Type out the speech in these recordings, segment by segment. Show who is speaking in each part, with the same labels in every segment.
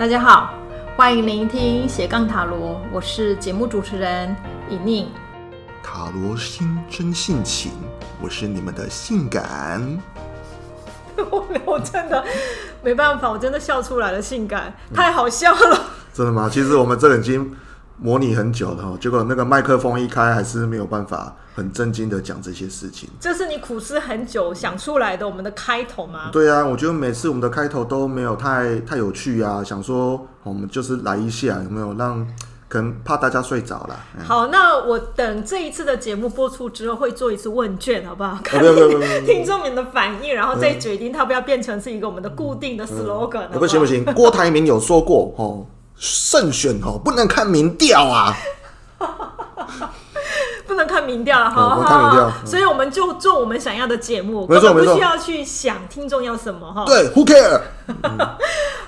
Speaker 1: 大家好，欢迎聆听斜杠塔罗，我是节目主持人尹宁。
Speaker 2: 塔罗心真性情，我是你们的性感。
Speaker 1: 我我真的没办法，我真的笑出来了，性感太好笑了。嗯、
Speaker 2: 真的吗？其实我们这已经模拟很久了，结果那个麦克风一开，还是没有办法。很震惊的讲这些事情，
Speaker 1: 这是你苦思很久想出来的我们的开头吗？
Speaker 2: 对啊，我觉得每次我们的开头都没有太太有趣啊，想说我们就是来一下，有没有让可能怕大家睡着了？
Speaker 1: 好，那我等这一次的节目播出之后，会做一次问卷，好不好？看听众们的反应，然后再决定它不要变成是一个我们的固定的 slogan。
Speaker 2: 不行不行，郭台铭有说过哦，胜选哦不能看民调啊。
Speaker 1: 不能看民调了，好好好，所以我们就做我们想要的节目，根本不需要去想听众要什么哈。
Speaker 2: 对，Who care？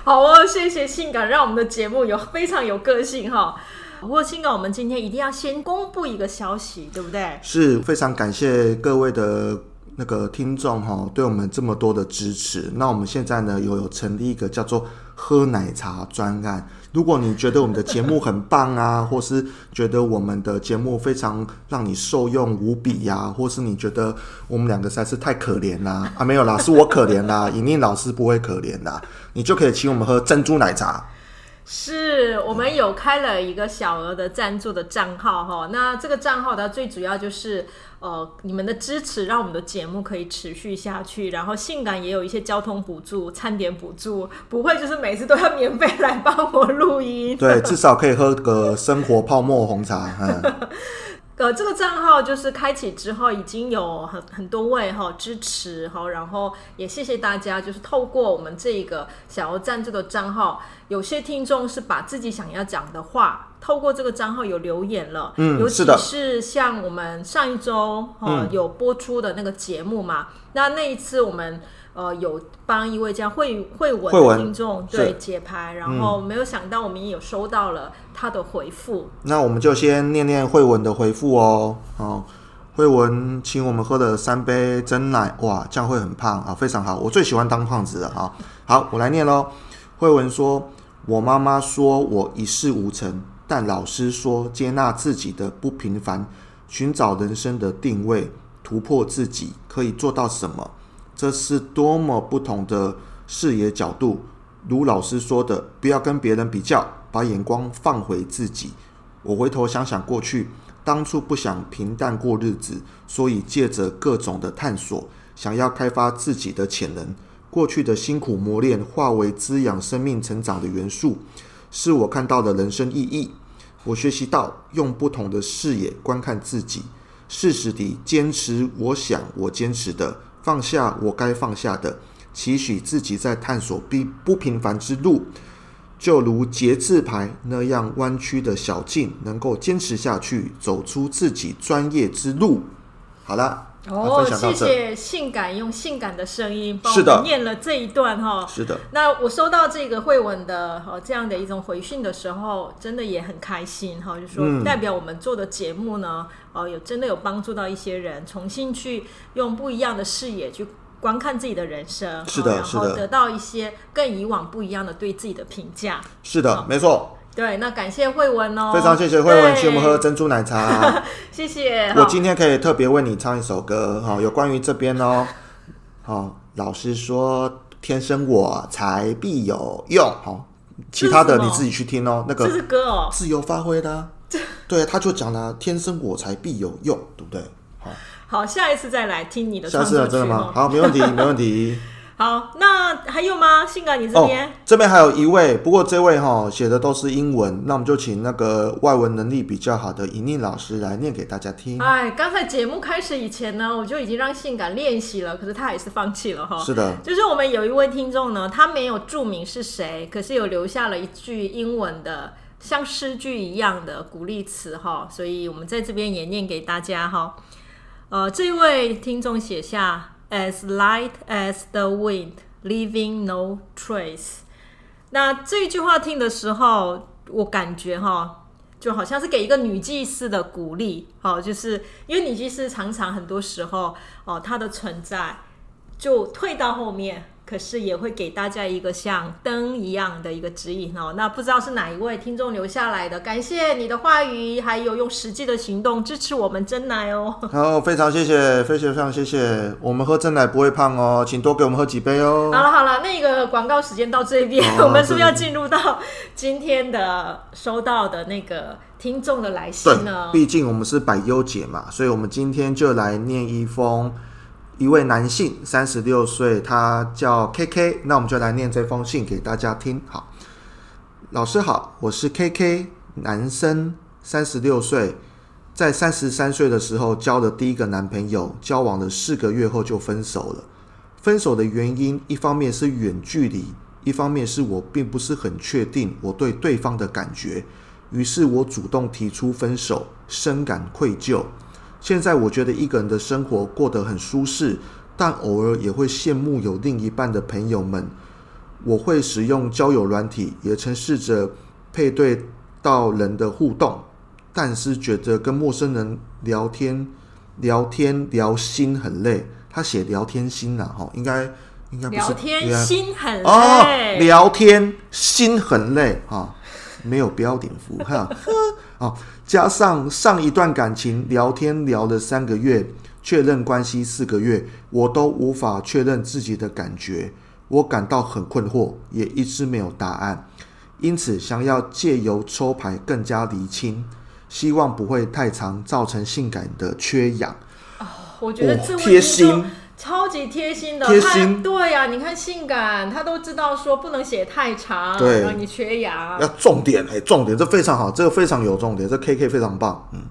Speaker 1: 好哦，谢谢性感，让我们的节目有非常有个性哈。不过性感，我们今天一定要先公布一个消息，对不对？
Speaker 2: 是非常感谢各位的那个听众哈，对我们这么多的支持。那我们现在呢，有有成立一个叫做喝奶茶专案。如果你觉得我们的节目很棒啊，或是觉得我们的节目非常让你受用无比呀、或是你觉得我们两个实在是太可怜啦啊，没有啦，是我可怜啦，尹宁老师不会可怜啦，你就可以请我们喝珍珠奶茶。
Speaker 1: 是我们有开了一个小额的赞助的账号哈，那这个账号它最主要就是呃你们的支持，让我们的节目可以持续下去，然后性感也有一些交通补助、餐点补助，不会就是每次都要免费来帮我录音，
Speaker 2: 对，至少可以喝个生活泡沫红茶。嗯
Speaker 1: 呃，这个账号就是开启之后，已经有很很多位哈支持哈，然后也谢谢大家，就是透过我们这个小额赞助的账号，有些听众是把自己想要讲的话，透过这个账号有留言了，
Speaker 2: 嗯，
Speaker 1: 尤其是像我们上一周哈有播出的那个节目嘛，嗯、那那一次我们。呃，有帮一位叫慧慧文的听众对解牌，然后没有想到我们也有收到了他的回复。嗯。
Speaker 2: 那我们就先念念慧文的回复哦。哦，慧文请我们喝了三杯真奶，哇，这样会很胖啊，非常好，我最喜欢当胖子了啊。好，我来念喽。慧文说：“我妈妈说我一事无成，但老师说接纳自己的不平凡，寻找人生的定位，突破自己，可以做到什么？”这是多么不同的视野角度！如老师说的，不要跟别人比较，把眼光放回自己。我回头想想过去，当初不想平淡过日子，所以借着各种的探索，想要开发自己的潜能。过去的辛苦磨练，化为滋养生命成长的元素，是我看到的人生意义。我学习到用不同的视野观看自己，适时地坚持我想我坚持的。放下我该放下的，期许自己在探索并不平凡之路，就如节制牌那样弯曲的小径，能够坚持下去，走出自己专业之路。好了，
Speaker 1: 哦，谢谢性感用性感的声音帮我念了这一段哈。
Speaker 2: 是的，
Speaker 1: 那我收到这个慧文的哦这样的一种回讯的时候，真的也很开心哈，就说代表我们做的节目呢。嗯哦，有真的有帮助到一些人，重新去用不一样的视野去观看自己的人生，
Speaker 2: 是的，
Speaker 1: 然后得到一些跟以往不一样的对自己的评价。
Speaker 2: 是的，没错。
Speaker 1: 对，那感谢慧文哦，
Speaker 2: 非常谢谢慧文，请我们喝珍珠奶茶。
Speaker 1: 谢谢。
Speaker 2: 我今天可以特别为你唱一首歌，哈，有关于这边哦。好，老师说天生我材必有用，好，其他的你自己去听哦。那个
Speaker 1: 这是歌哦，
Speaker 2: 自由发挥的。对，他就讲了“天生我材必有用”，对不对？好，
Speaker 1: 好，下一次再来听你的。
Speaker 2: 下次真的吗？好，没问题，没问题。
Speaker 1: 好，那还有吗？性感，你这边？哦，
Speaker 2: 这边还有一位，不过这位哈、哦、写的都是英文，那我们就请那个外文能力比较好的莹莹老师来念给大家听。
Speaker 1: 哎，刚才节目开始以前呢，我就已经让性感练习了，可是他还是放弃了哈。
Speaker 2: 是的，
Speaker 1: 就是我们有一位听众呢，他没有注明是谁，可是有留下了一句英文的。像诗句一样的鼓励词哈，所以我们在这边也念给大家哈。呃，这位听众写下 “as light as the wind, leaving no trace”。那这句话听的时候，我感觉哈，就好像是给一个女祭司的鼓励，哦，就是因为女祭司常常很多时候哦，她的存在就退到后面。可是也会给大家一个像灯一样的一个指引哦。那不知道是哪一位听众留下来的？感谢你的话语，还有用实际的行动支持我们真奶哦。
Speaker 2: 好，非常谢谢，非常非常谢谢。我们喝真奶不会胖哦，请多给我们喝几杯哦。
Speaker 1: 好了好了，那个广告时间到这边，哦、我们是不是要进入到今天的收到的那个听众的来信呢？
Speaker 2: 毕竟我们是百优姐嘛，所以我们今天就来念一封。一位男性，三十六岁，他叫 KK。那我们就来念这封信给大家听。好，老师好，我是 KK，男生，三十六岁，在三十三岁的时候交的第一个男朋友，交往了四个月后就分手了。分手的原因，一方面是远距离，一方面是我并不是很确定我对对方的感觉，于是我主动提出分手，深感愧疚。现在我觉得一个人的生活过得很舒适，但偶尔也会羡慕有另一半的朋友们。我会使用交友软体，也曾试着配对到人的互动，但是觉得跟陌生人聊天、聊天聊心很累。他写聊天心呐，哈，应该应该不是
Speaker 1: 聊天心很累
Speaker 2: 哦，聊天心很累哈，没有标点符哈，啊。加上上一段感情聊天聊了三个月，确认关系四个月，我都无法确认自己的感觉，我感到很困惑，也一直没有答案，因此想要借由抽牌更加厘清，希望不会太长，造成性感的缺氧。
Speaker 1: 哦，我觉得这
Speaker 2: 贴心。
Speaker 1: 超级贴心的，
Speaker 2: 贴心，
Speaker 1: 对呀、啊，你看性感，他都知道说不能写太长，
Speaker 2: 对，
Speaker 1: 让你缺氧。
Speaker 2: 要重点哎，重点，这非常好，这个非常有重点，这 KK 非常棒，嗯，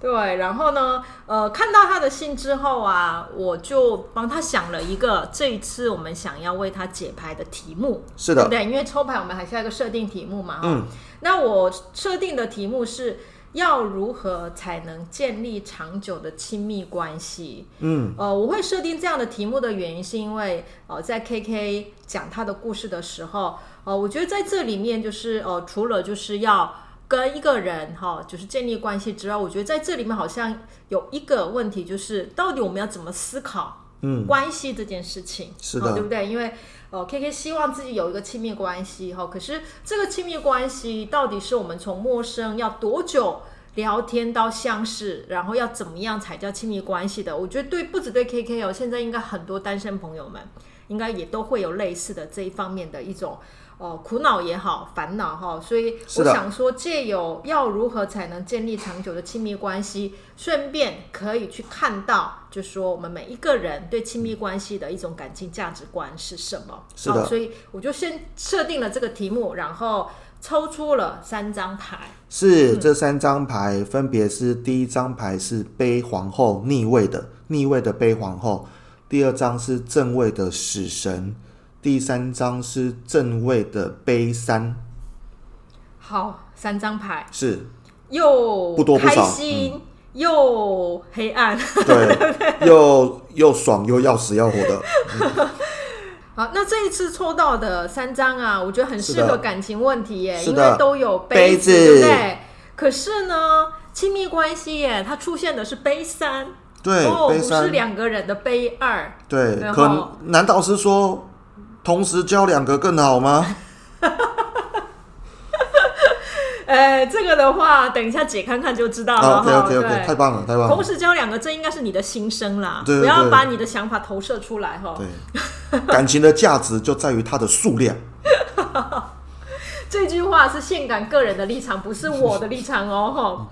Speaker 1: 对。然后呢，呃，看到他的信之后啊，我就帮他想了一个这一次我们想要为他解牌的题目，
Speaker 2: 是的，
Speaker 1: 对，因为抽牌我们还是要一个设定题目嘛，嗯，那我设定的题目是。要如何才能建立长久的亲密关系？嗯，呃，我会设定这样的题目的原因，是因为呃，在 KK 讲他的故事的时候，呃，我觉得在这里面就是呃，除了就是要跟一个人哈、呃，就是建立关系之外，我觉得在这里面好像有一个问题，就是到底我们要怎么思考嗯关系这件事情？是的、呃，对不对？因为哦，K K 希望自己有一个亲密关系哈，可是这个亲密关系到底是我们从陌生要多久聊天到相识，然后要怎么样才叫亲密关系的？我觉得对，不止对 K K 哦，现在应该很多单身朋友们应该也都会有类似的这一方面的一种。哦，苦恼也好，烦恼哈，所以我想说，借由要如何才能建立长久的亲密关系，顺便可以去看到，就说我们每一个人对亲密关系的一种感情价值观是什么。是的，所以我就先设定了这个题目，然后抽出了三张牌。
Speaker 2: 是，这三张牌分别是：第一张牌是杯皇后逆位的，逆位的杯皇后；第二张是正位的死神。第三张是正位的杯三，
Speaker 1: 好，三张牌。
Speaker 2: 是。
Speaker 1: 又
Speaker 2: 不多不少，
Speaker 1: 开心、嗯、又黑暗，
Speaker 2: 对，又又爽又要死要活的。嗯、
Speaker 1: 好，那这一次抽到的三张啊，我觉得很适合感情问题耶，因为都有杯子，对不对？可是呢，亲密关系耶，它出现的是杯三，
Speaker 2: 对，
Speaker 1: 哦、不是两个人的杯二，
Speaker 2: 对，可能难道是说？同时交两个更好吗？
Speaker 1: 呃，这个的话，等一下解看看就知道了。
Speaker 2: OK OK OK，太棒了，太棒了。
Speaker 1: 同时交两个，这应该是你的心声啦。对对对，不要把你的想法投射出来哈。
Speaker 2: 对，感情的价值就在于它的数量。
Speaker 1: 这句话是性感个人的立场，不是我的立场哦。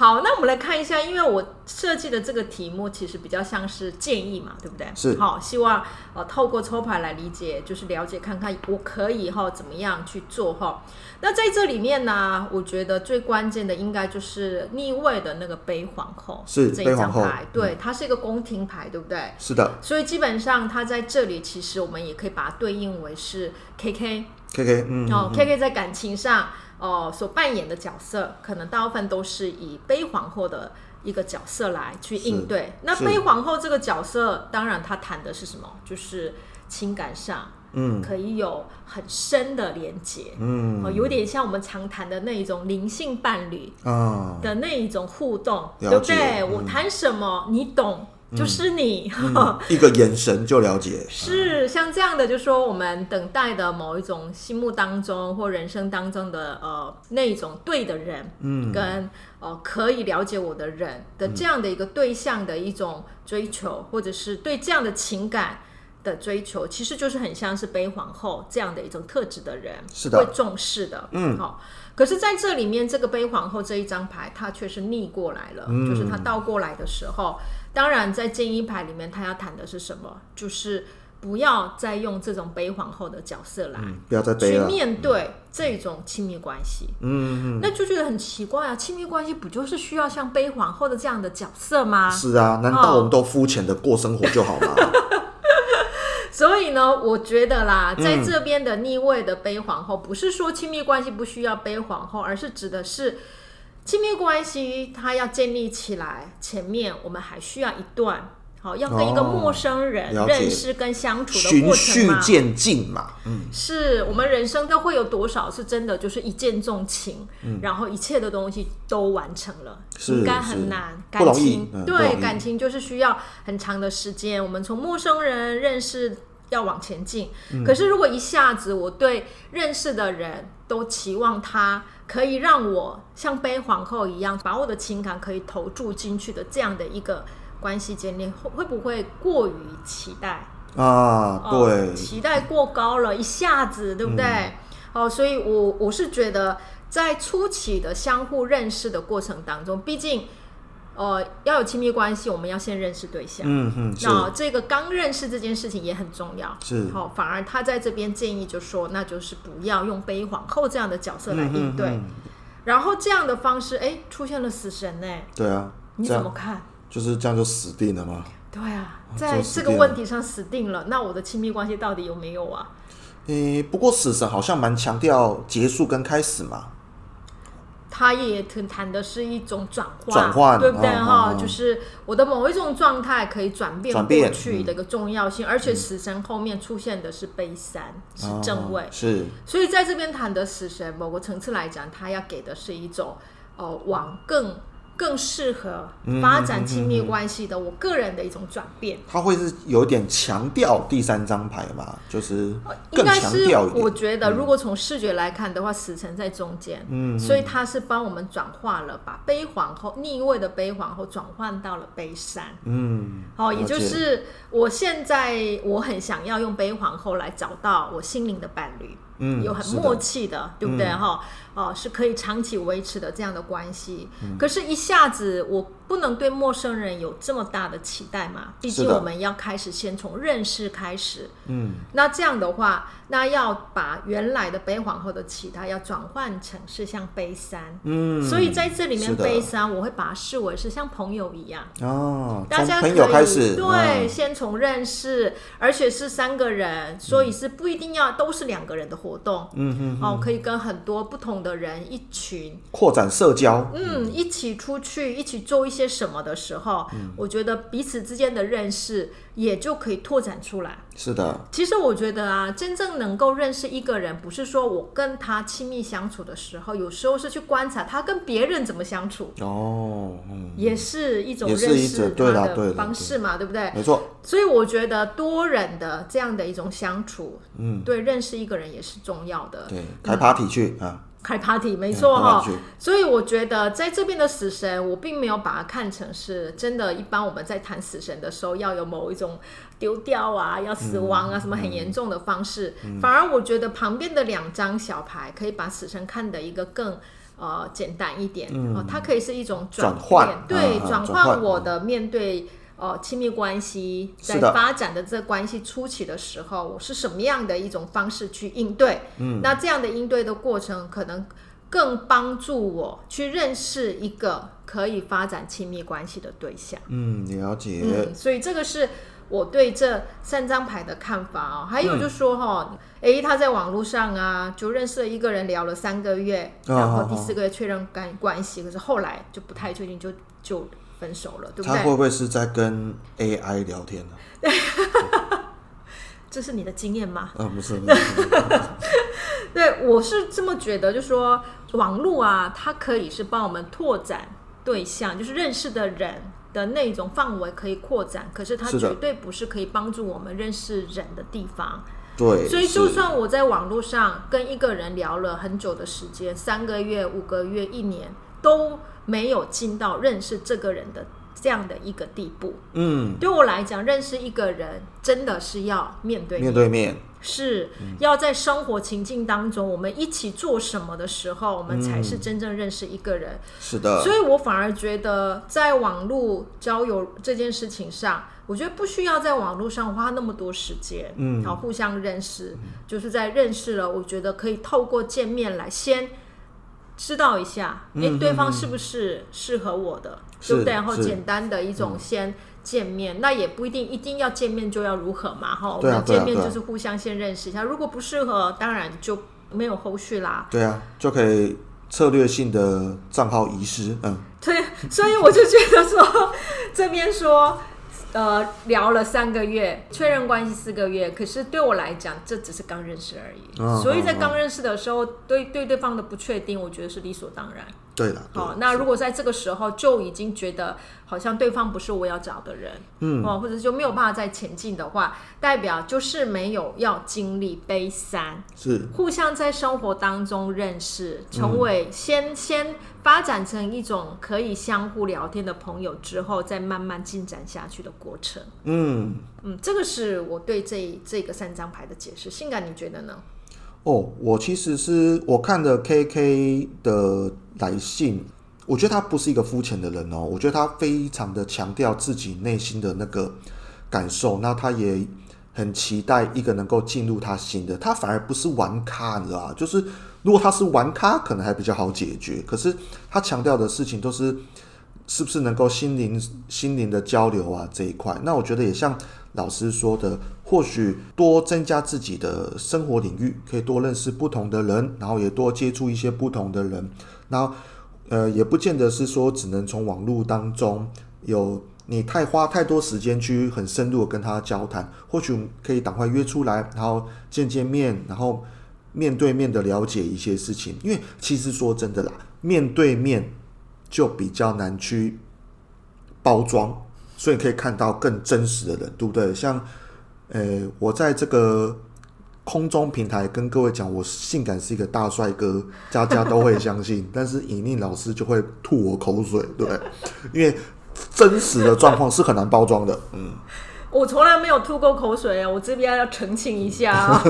Speaker 1: 好，那我们来看一下，因为我设计的这个题目其实比较像是建议嘛，对不对？
Speaker 2: 是。
Speaker 1: 好，希望呃透过抽牌来理解，就是了解看看我可以哈怎么样去做哈。那在这里面呢，我觉得最关键的应该就是逆位的那个杯皇后，
Speaker 2: 是
Speaker 1: 这一张牌，对，它是一个宫廷牌，对不对？
Speaker 2: 是的。
Speaker 1: 所以基本上它在这里，其实我们也可以把它对应为是 KK。
Speaker 2: KK，嗯。
Speaker 1: 哦，KK 在感情上。哦，所扮演的角色可能大部分都是以悲皇后的一个角色来去应对。那悲皇后这个角色，当然他谈的是什么？就是情感上，嗯，可以有很深的连接，嗯，哦，有点像我们常谈的那一种灵性伴侣的那一种互动，哦、对不对？嗯、我谈什么，你懂。就是你，
Speaker 2: 嗯、一个眼神就了解。
Speaker 1: 是像这样的，就是说我们等待的某一种心目当中或人生当中的呃那一种对的人，嗯，跟呃可以了解我的人的这样的一个对象的一种追求，或者是对这样的情感的追求，其实就是很像是悲皇后这样的一种特质的人，
Speaker 2: 是的，
Speaker 1: 会重视的，嗯，好。可是在这里面，这个悲皇后这一张牌，它却是逆过来了，嗯、就是它倒过来的时候。当然，在建议牌里面，他要谈的是什么？就是不要再用这种杯皇后的角色来，
Speaker 2: 嗯、不要再去
Speaker 1: 面对这种亲密关系。嗯，嗯，那就觉得很奇怪啊！亲密关系不就是需要像杯皇后的这样的角色吗？
Speaker 2: 是啊，难道我们都肤浅的过生活就好吗？哦
Speaker 1: 所以呢，我觉得啦，在这边的逆位的悲皇后，不是说亲密关系不需要悲皇后，而是指的是亲密关系它要建立起来，前面我们还需要一段，好，要跟一个陌生人认识跟相处的过程嘛，
Speaker 2: 循序渐进嘛，
Speaker 1: 嗯，是我们人生都会有多少是真的就是一见钟情，嗯，然后一切的东西都完成了，应该很难，感情，
Speaker 2: 嗯，
Speaker 1: 对，感情就是需要很长的时间，我们从陌生人认识。要往前进，可是如果一下子我对认识的人都期望他可以让我像杯皇后一样，把我的情感可以投注进去的这样的一个关系建立，会会不会过于期待
Speaker 2: 啊？对，
Speaker 1: 呃，期待过高了，一下子，对不对？嗯、哦，所以我我是觉得，在初期的相互认识的过程当中，毕竟。呃，要有亲密关系，我们要先认识对象。嗯嗯，那这个刚认识这件事情也很重要。是，好、哦，反而他在这边建议就说，那就是不要用悲皇后这样的角色来应对。嗯、然后这样的方式，哎，出现了死神呢？
Speaker 2: 对啊，
Speaker 1: 你怎么看？
Speaker 2: 就是这样就死定了吗？
Speaker 1: 对啊，在这个问题上死定了。那我的亲密关系到底有没有啊？
Speaker 2: 诶，不过死神好像蛮强调结束跟开始嘛。
Speaker 1: 他也谈的是一种转化，转换，对不对哈？就是我的某一种状态可以转变过去的一个重要性，而且死神后面出现的是悲三，是正位，
Speaker 2: 是。
Speaker 1: 所以在这边谈的死神，某个层次来讲，他要给的是一种哦，往更。更适合发展亲密关系的，我个人的一种转变。
Speaker 2: 他会是有点强调第三张牌嘛？就是更强调一点。
Speaker 1: 应该是我觉得，如果从视觉来看的话，死神在中间，嗯，所以他是帮我们转化了，把悲皇后逆位的悲皇后转换到了悲三，嗯，好，也就是我现在我很想要用悲皇后来找到我心灵的伴侣。嗯，有很默契的，的对不对哈？哦、嗯呃，是可以长期维持的这样的关系。嗯、可是，一下子我不能对陌生人有这么大的期待嘛？毕竟我们要开始先从认识开始。嗯，那这样的话，那要把原来的悲皇后的期待要转换成是像悲三。嗯，所以在这里面悲三，我会把它视为是像朋友一样。哦，大家可以从朋友开始，对，嗯、先从认识，而且是三个人，所以是不一定要都是两个人的活动。嗯嗯，哦，可以跟很多不同的人一群
Speaker 2: 扩展社交。
Speaker 1: 嗯，一起出去，一起做一些什么的时候，嗯、我觉得彼此之间的认识也就可以拓展出来。
Speaker 2: 是的，
Speaker 1: 其实我觉得啊，真正能够认识一个人，不是说我跟他亲密相处的时候，有时候是去观察他跟别人怎么相处。哦，嗯、也是一种认识他的方式嘛，对，对，对，对不对？
Speaker 2: 没错。
Speaker 1: 所以我觉得多人的这样的一种相处，嗯，对，认识一个人也是重要的。
Speaker 2: 对，开 party 去、嗯、啊。
Speaker 1: 开 party 没错哈，所以我觉得在这边的死神，我并没有把它看成是真的。一般我们在谈死神的时候，要有某一种丢掉啊，要死亡啊，什么很严重的方式。反而我觉得旁边的两张小牌可以把死神看得一个更呃简单一点哦，它可以是一种转换，对，转换我的面对。哦，亲密关系在发展的这关系初期的时候，我是什么样的一种方式去应对？嗯，那这样的应对的过程，可能更帮助我去认识一个可以发展亲密关系的对象。
Speaker 2: 嗯，了解。
Speaker 1: 嗯，所以这个是我对这三张牌的看法哦。还有就是说哈，哎、嗯，他在网络上啊，就认识了一个人，聊了三个月，然后第四个月确认关关系，可是后来就不太确定，就就。分手了，对不对？
Speaker 2: 他会不会是在跟 AI 聊天呢？
Speaker 1: 这是你的经验吗？
Speaker 2: 啊，不是。
Speaker 1: 不是 对，我是这么觉得，就是说网络啊，它可以是帮我们拓展对象，就是认识的人的那种范围可以扩展，可是它绝对不是可以帮助我们认识人的地方。
Speaker 2: 对，
Speaker 1: 所以就算我在网络上跟一个人聊了很久的时间，三个月、五个月、一年，都没有进到认识这个人的这样的一个地步。
Speaker 2: 嗯，
Speaker 1: 对我来讲，认识一个人真的是要面对面，
Speaker 2: 面对面，
Speaker 1: 是要在生活情境当中，我们一起做什么的时候，我们才是真正认识一个人。
Speaker 2: 是的，
Speaker 1: 所以我反而觉得，在网络交友这件事情上，我觉得不需要在网络上花那么多时间，嗯，好，互相认识，就是在认识了，我觉得可以透过见面来先知道一下，哎、
Speaker 2: 嗯，
Speaker 1: 对方是不是适合我的，对不对？然后简单的一种先见面，嗯、那也不一定一定要见面就要如何嘛，哈，我们见面就是互相先认识一下，如果不适合，当然就没有后续啦。
Speaker 2: 对啊，就可以策略性的账号遗失，嗯，
Speaker 1: 对，所以我就觉得说，这边说。呃，聊了三个月，确认关系四个月，可是对我来讲，这只是刚认识而已。哦、所以在刚认识的时候，哦、对对对方的不确定，我觉得是理所当然。
Speaker 2: 对了。
Speaker 1: 好，那如果在这个时候就已经觉得好像对方不是我要找的人，嗯，哦，或者就没有办法再前进的话，代表就是没有要经历悲三，
Speaker 2: 是
Speaker 1: 互相在生活当中认识，成为先、嗯、先发展成一种可以相互聊天的朋友之后，再慢慢进展下去的过程。嗯嗯，这个是我对这这个三张牌的解释。性感，你觉得呢？
Speaker 2: 哦，我其实是我看的 KK 的来信，我觉得他不是一个肤浅的人哦，我觉得他非常的强调自己内心的那个感受，那他也很期待一个能够进入他心的，他反而不是玩咖，你知道？就是如果他是玩咖，可能还比较好解决，可是他强调的事情都是是不是能够心灵心灵的交流啊这一块，那我觉得也像。老师说的，或许多增加自己的生活领域，可以多认识不同的人，然后也多接触一些不同的人。然后，呃，也不见得是说只能从网络当中有你太花太多时间去很深入的跟他交谈，或许可以赶快约出来，然后见见面，然后面对面的了解一些事情。因为其实说真的啦，面对面就比较难去包装。所以可以看到更真实的人，对不对？像，呃，我在这个空中平台跟各位讲，我性感是一个大帅哥，家家都会相信。但是尹宁老师就会吐我口水，对不对？因为真实的状况是很难包装的。嗯，
Speaker 1: 我从来没有吐过口水啊！我这边要澄清一下啊。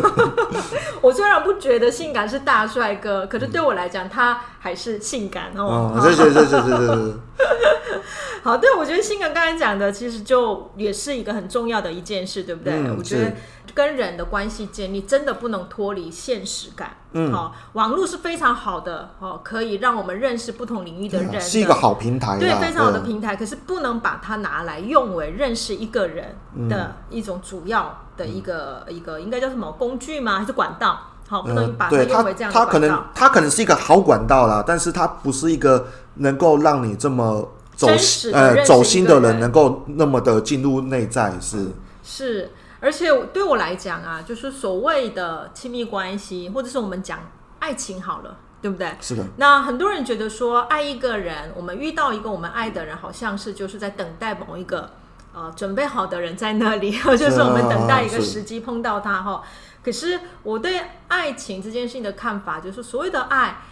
Speaker 1: 我虽然不觉得性感是大帅哥，可是对我来讲，他还是性感哦。
Speaker 2: 谢谢谢谢谢谢。
Speaker 1: 好，对，我觉得性感刚才讲的，其实就也是一个很重要的一件事，对不对？嗯、我觉得跟人的关系建立，真的不能脱离现实感。嗯，好、哦，网络是非常好的，哦，可以让我们认识不同领域的人的，
Speaker 2: 是一个好平台，
Speaker 1: 对，非常好的平台。可是不能把它拿来用为认识一个人的一种主要的一个、嗯、一个，应该叫什么工具吗？还是管道？好，不能把它用为这样的管道。它
Speaker 2: 可能它可能是一个好管道啦，但是它不是一个能够让你这么。走呃，走心的人能够那么的进入内在是
Speaker 1: 是，而且对我来讲啊，就是所谓的亲密关系，或者是我们讲爱情好了，对不对？
Speaker 2: 是的。
Speaker 1: 那很多人觉得说，爱一个人，我们遇到一个我们爱的人，好像是就是在等待某一个呃准备好的人在那里，就是我们等待一个时机碰到他哈。可是我对爱情这件事情的看法，就是所谓的爱，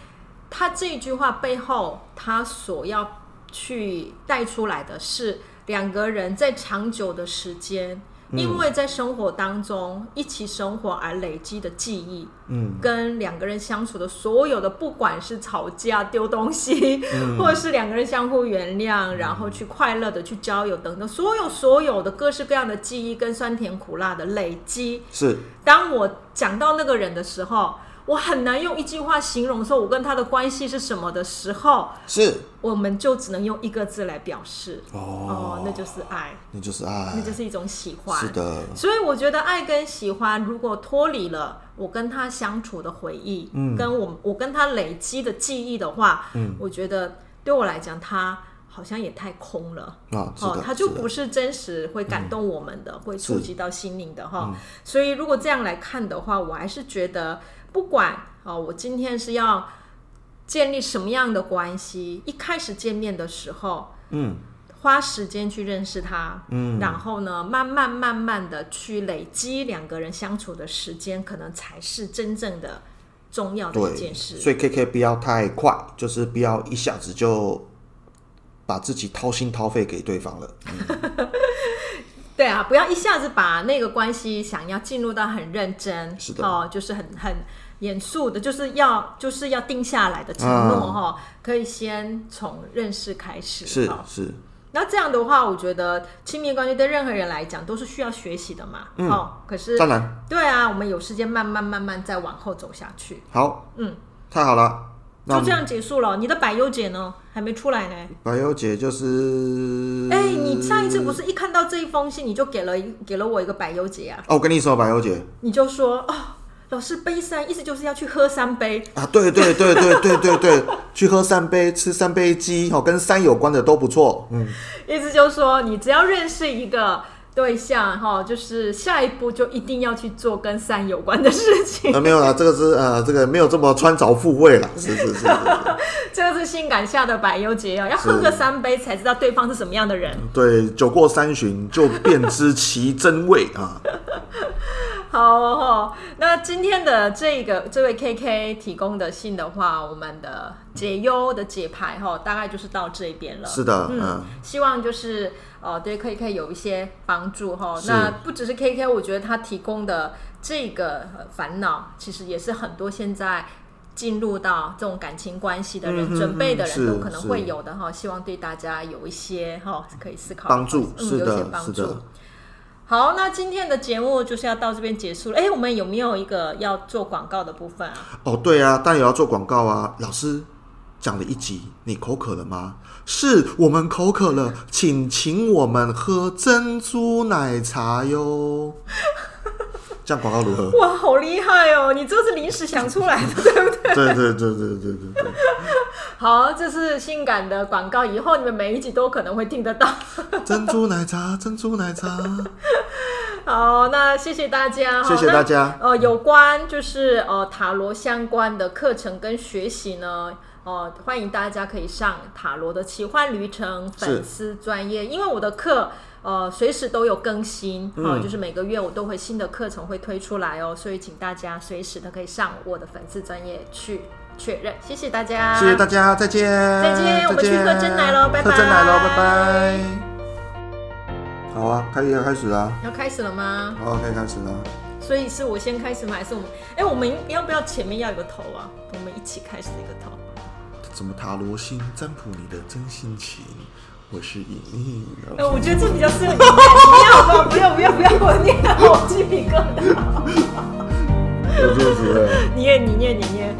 Speaker 1: 他这一句话背后，他所要。去带出来的是两个人在长久的时间，嗯，因为在生活当中一起生活而累积的记忆，嗯，跟两个人相处的所有的，不管是吵架、丢东西，嗯，或者是两个人相互原谅，然后去快乐的去交友等等，所有所有的各式各样的记忆跟酸甜苦辣的累积，
Speaker 2: 是。
Speaker 1: 当我讲到那个人的时候。我很难用一句话形容说我跟他的关系是什么的时候，
Speaker 2: 是，
Speaker 1: 我们就只能用一个字来表示。哦，哦，那就是爱，
Speaker 2: 那就是爱，
Speaker 1: 那就是一种喜欢。
Speaker 2: 是的，
Speaker 1: 所以我觉得爱跟喜欢如果脱离了我跟他相处的回忆，嗯，跟我我跟他累积的记忆的话，嗯，我觉得对我来讲，他好像也太空了。
Speaker 2: 啊，哦，
Speaker 1: 他就不是真实会感动我们的，嗯、会触及到心灵的哈、嗯。所以如果这样来看的话，我还是觉得。不管哦，我今天是要建立什么样的关系，一开始见面的时候，嗯，花时间去认识他，嗯，然后呢，慢慢慢慢的去累积两个人相处的时间，可能才是真正的重要的一件事。
Speaker 2: 所以 K K 不要太快，就是不要一下子就把自己掏心掏肺给对方了。嗯、
Speaker 1: 对啊，不要一下子把那个关系想要进入到很认真，
Speaker 2: 是的，
Speaker 1: 哦，就是很很严肃的，就是要就是要定下来的承诺哈、嗯，可以先从认识开始，
Speaker 2: 是是。
Speaker 1: 那这样的话，我觉得亲密关系对任何人来讲都是需要学习的嘛。
Speaker 2: 嗯。
Speaker 1: 哦，可是
Speaker 2: 当然。
Speaker 1: 对啊，我们有时间慢慢慢慢再往后走下去。
Speaker 2: 好。
Speaker 1: 嗯。
Speaker 2: 太好了。
Speaker 1: 就这样结束了。你的百优解呢？还没出来呢。
Speaker 2: 百优解就是……
Speaker 1: 哎，你上一次不是一看到这一封信，你就给了一给了我一个百优解啊？
Speaker 2: 哦，我跟你说百优解。
Speaker 1: 你就说哦。老师杯三，意思就是要去喝三杯
Speaker 2: 啊！对对对对对对对，去喝三杯，吃三杯鸡，哦，跟三有关的都不错。嗯，
Speaker 1: 意思就是说，你只要认识一个对象，哈，就是下一步就一定要去做跟三有关的事情。
Speaker 2: 啊，没有啦，这个是呃，这个没有这么穿凿附会了。是是是，是，是，
Speaker 1: 这个是性感下的百忧解药，要喝个三杯才知道对方是什么样的人。
Speaker 2: 对，酒过三巡就便知其真味啊。
Speaker 1: 好哦，那今天的这个这位 K K 提供的信的话，我们的解忧的解牌哈，大概就是到这边了。
Speaker 2: 是的，
Speaker 1: 嗯，嗯希望就是呃对 K K 有一些帮助哈。那不只是 K K，我觉得他提供的这个烦恼，其实也是很多现在进入到这种感情关系的人、嗯、准备的人都可能会有的哈。希望对大家有一些哈可以思考
Speaker 2: 帮助，
Speaker 1: 嗯，有些帮助。好，那今天的节目就是要到这边结束了。哎，我们有没有一个要做广告的部分啊？
Speaker 2: 哦，对啊，当然也要做广告啊。老师讲了一集，你口渴了吗？是我们口渴了，请请我们喝珍珠奶茶哟。这样广告如何？
Speaker 1: 哇，好厉害哦！你这是临时想出来的，对不对？
Speaker 2: 对对对对对对对。
Speaker 1: 好，这是性感的广告，以后你们每一集都可能会听得到。
Speaker 2: 珍珠奶茶，珍珠奶茶。
Speaker 1: 好，那谢谢大家。
Speaker 2: 谢谢大家。
Speaker 1: 呃，有关就是呃塔罗相关的课程跟学习呢，呃，欢迎大家可以上塔罗的奇幻旅程粉丝专业，因为我的课。呃，随时都有更新，好、嗯，就是每个月我都会新的课程会推出来哦，所以请大家随时都可以上我的粉丝专业去确认。谢谢大家，
Speaker 2: 谢谢大家，再见，
Speaker 1: 再见，我们去喝真奶喽，拜拜，
Speaker 2: 喝真奶喽，拜拜。好啊，开要开始了，
Speaker 1: 要开始了吗？
Speaker 2: 好，可以开始了。
Speaker 1: 所以是我先开始吗？还是我们？哎，我们要不要前面要有个头啊？我们一起开始一个头。
Speaker 2: 怎么塔罗星占卜你的真心情？我是莹莹。
Speaker 1: 哎，我觉得这比较适合你。不要吧？不要不要不要，我念，我鸡皮疙瘩。
Speaker 2: 我就是。
Speaker 1: 你念你念你念。